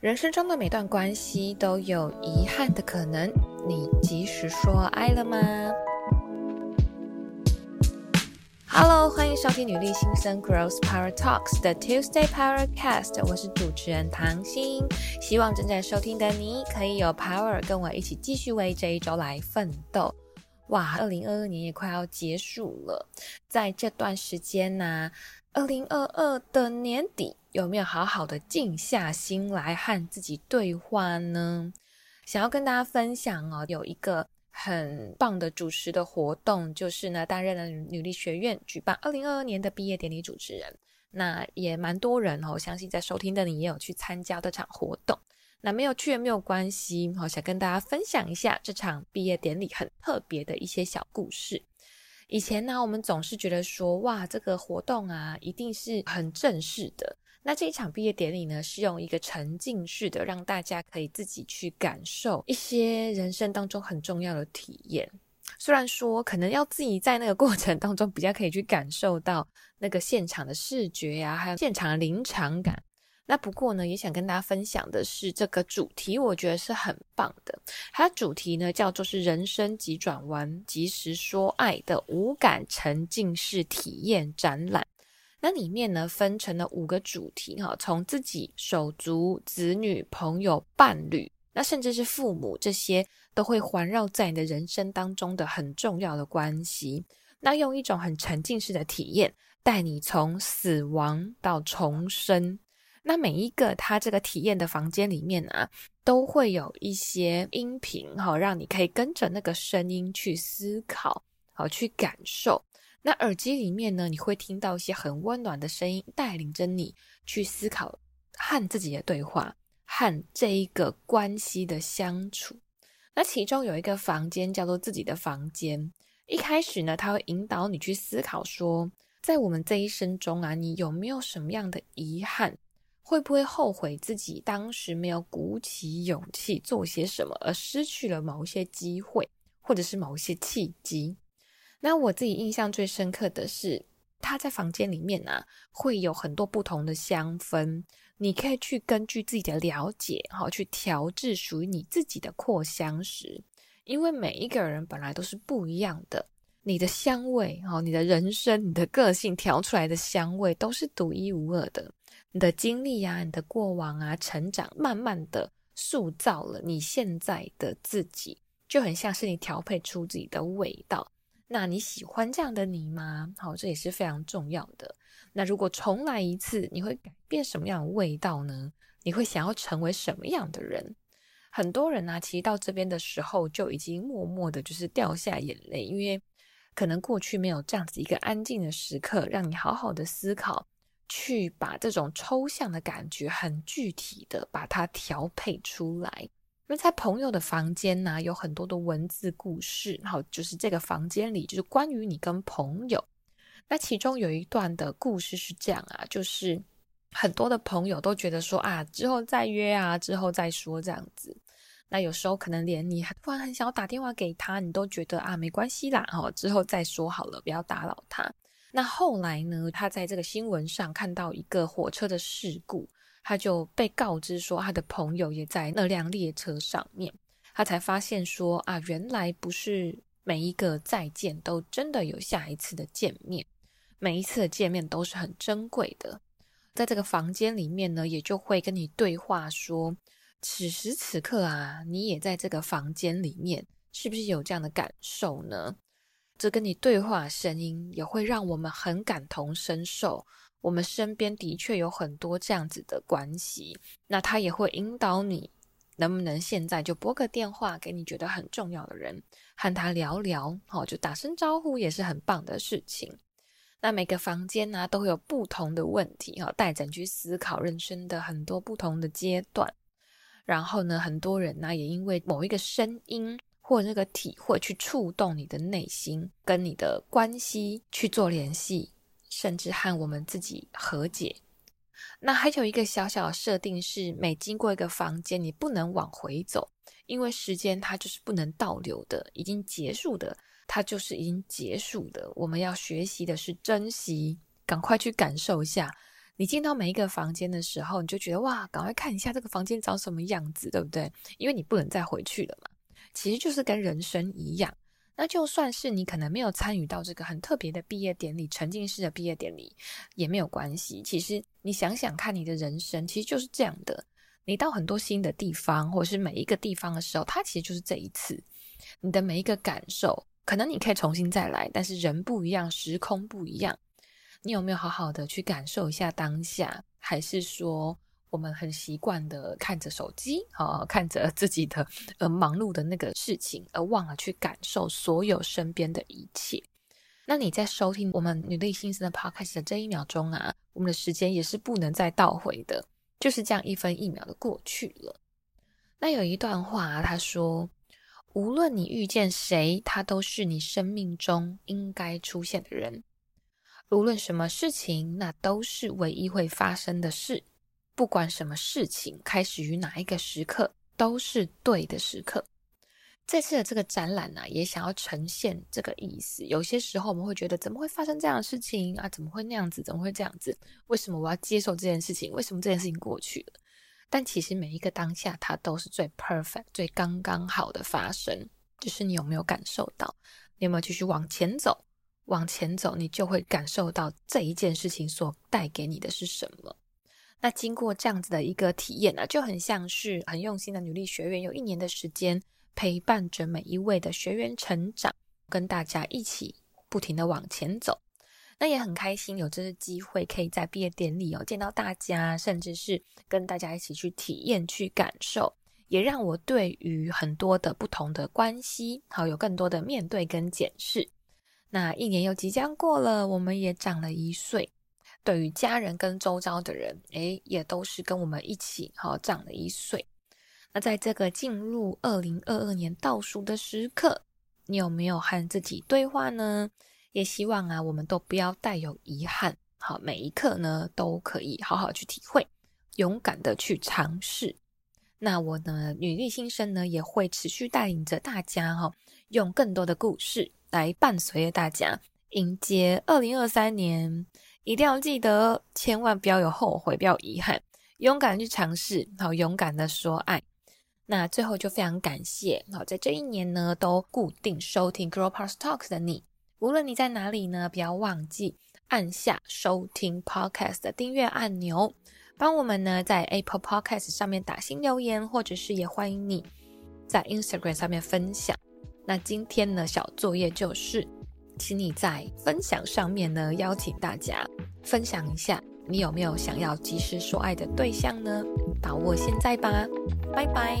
人生中的每段关系都有遗憾的可能，你及时说爱了吗？Hello，欢迎收听女力新生 Growth Power Talks 的 Tuesday Power Cast，我是主持人唐心，希望正在收听的你可以有 power 跟我一起继续为这一周来奋斗。哇，二零二二年也快要结束了，在这段时间呢、二零二二的年底。有没有好好的静下心来和自己对话呢？想要跟大家分享哦，有一个很棒的主持的活动，就是呢，担任了女力学院举办二零二二年的毕业典礼主持人。那也蛮多人哦，相信在收听的你也有去参加这场活动。那没有去也没有关系，我，想跟大家分享一下这场毕业典礼很特别的一些小故事。以前呢，我们总是觉得说，哇，这个活动啊，一定是很正式的。那这一场毕业典礼呢，是用一个沉浸式的，让大家可以自己去感受一些人生当中很重要的体验。虽然说可能要自己在那个过程当中比较可以去感受到那个现场的视觉呀、还有现场的临场感。那不过呢，也想跟大家分享的是这个主题，我觉得是很棒的。它的主题呢叫做是人生急转弯，及时说爱的五感沉浸式体验展览。那里面呢，分成了五个主题哈，从自己、手足、子女、朋友、伴侣，那甚至是父母，这些都会环绕在你的人生当中的很重要的关系。那用一种很沉浸式的体验，带你从死亡到重生。那每一个他这个体验的房间里面啊，都会有一些音频哈，让你可以跟着那个声音去思考，好去感受。那耳机里面呢，你会听到一些很温暖的声音，带领着你去思考和自己的对话，和这一个关系的相处。那其中有一个房间叫做自己的房间。一开始呢，它会引导你去思考说，在我们这一生中啊，你有没有什么样的遗憾？会不会后悔自己当时没有鼓起勇气做些什么，而失去了某一些机会，或者是某一些契机？那我自己印象最深刻的是，他在房间里面啊，会有很多不同的香氛，你可以去根据自己的了解，哈，去调制属于你自己的扩香石。因为每一个人本来都是不一样的，你的香味，哈，你的人生、你的个性调出来的香味都是独一无二的。你的经历啊，你的过往啊，成长，慢慢的塑造了你现在的自己，就很像是你调配出自己的味道。那你喜欢这样的你吗？好，这也是非常重要的。那如果重来一次，你会改变什么样的味道呢？你会想要成为什么样的人？很多人啊，其实到这边的时候就已经默默的，就是掉下眼泪，因为可能过去没有这样子一个安静的时刻，让你好好的思考，去把这种抽象的感觉很具体的把它调配出来。那在朋友的房间呢，有很多的文字故事，然后就是这个房间里就是关于你跟朋友。那其中有一段的故事是这样啊，就是很多的朋友都觉得说啊，之后再约啊，之后再说这样子。那有时候可能连你突然很想要打电话给他，你都觉得啊，没关系啦，哦，之后再说好了，不要打扰他。那后来呢，他在这个新闻上看到一个火车的事故。他就被告知说，他的朋友也在那辆列车上面，他才发现说啊，原来不是每一个再见都真的有下一次的见面，每一次的见面都是很珍贵的。在这个房间里面呢，也就会跟你对话说，此时此刻啊，你也在这个房间里面，是不是有这样的感受呢？这跟你对话声音也会让我们很感同身受。我们身边的确有很多这样子的关系，那他也会引导你，能不能现在就拨个电话给你觉得很重要的人，和他聊聊，好，就打声招呼也是很棒的事情。那每个房间呢，都会有不同的问题，哈，带着你去思考人生的很多不同的阶段。然后呢，很多人呢，也因为某一个声音或那个体会去触动你的内心，跟你的关系去做联系。甚至和我们自己和解。那还有一个小小的设定是，每经过一个房间，你不能往回走，因为时间它就是不能倒流的，已经结束的，它就是已经结束的。我们要学习的是珍惜，赶快去感受一下你进到每一个房间的时候，你就觉得哇，赶快看一下这个房间长什么样子，对不对？因为你不能再回去了嘛。其实就是跟人生一样。那就算是你可能没有参与到这个很特别的毕业典礼、沉浸式的毕业典礼，也没有关系。其实你想想看，你的人生其实就是这样的。你到很多新的地方，或者是每一个地方的时候，它其实就是这一次。你的每一个感受，可能你可以重新再来，但是人不一样，时空不一样。你有没有好好的去感受一下当下？还是说，我们很习惯的看着手机，啊，看着自己的呃忙碌的那个事情，而忘了去感受所有身边的一切？那你在收听我们女力新生的 podcast 的这一秒钟啊，我们的时间也是不能再倒回的，就是这样一分一秒的过去了。那有一段话啊，他说：“无论你遇见谁，他都是你生命中应该出现的人。无论什么事情，那都是唯一会发生的事。”不管什么事情开始于哪一个时刻，都是对的时刻。这次的这个展览呢、也想要呈现这个意思。有些时候我们会觉得，怎么会发生这样的事情啊？怎么会那样子？怎么会这样子？为什么我要接受这件事情？为什么这件事情过去了？但其实每一个当下，它都是最 perfect、最刚刚好的发生。就是你有没有感受到？你有没有继续往前走？往前走，你就会感受到这一件事情所带给你的是什么。那经过这样子的一个体验呢、就很像是很用心的女力学员，有一年的时间陪伴着每一位的学员成长，跟大家一起不停的往前走。那也很开心有这个机会，可以在毕业典礼哦见到大家，甚至是跟大家一起去体验、去感受，也让我对于很多的不同的关系，好有更多的面对跟检视。那一年又即将过了，我们也长了一岁。对于家人跟周遭的人，诶，也都是跟我们一起好长了一岁。那在这个进入二零二二年倒数的时刻，你有没有和自己对话呢？也希望啊，我们都不要带有遗憾，好，每一刻呢都可以好好去体会，勇敢的去尝试。那我呢，女力新生呢，也会持续带领着大家哈，用更多的故事来伴随着大家迎接二零二三年。一定要记得，千万不要有后悔，不要遗憾，勇敢去尝试，好，勇敢的说爱。那最后就非常感谢，好，在这一年呢，都固定收听 Girl Power Talks 的你，无论你在哪里呢，不要忘记按下收听 Podcast 的订阅按钮，帮我们呢在 Apple Podcast 上面打新留言，或者是也欢迎你在 Instagram 上面分享。那今天呢，小作业就是。请你在分享上面呢，邀请大家分享一下，你有没有想要及时说爱的对象呢？把握现在吧，拜拜。